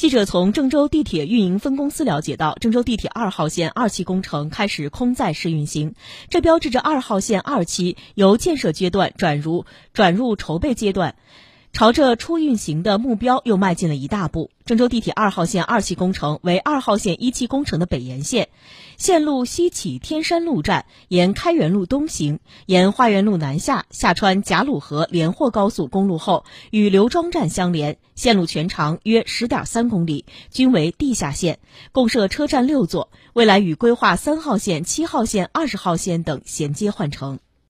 记者从郑州地铁运营分公司了解到，郑州地铁二号线二期工程开始空载试运行，这标志着二号线二期由建设阶段转入转入筹备阶段。朝着初运行的目标又迈进了一大步。郑州地铁二号线二期工程为二号线一期工程的北延线，线路西起天山路站，沿开元路东行，沿花园路南下，下穿贾鲁河连霍高速公路后，与刘庄站相连。线路全长约十点三公里，均为地下线，共设车站六座，未来与规划三号线、七号线、二十号线等衔接换乘。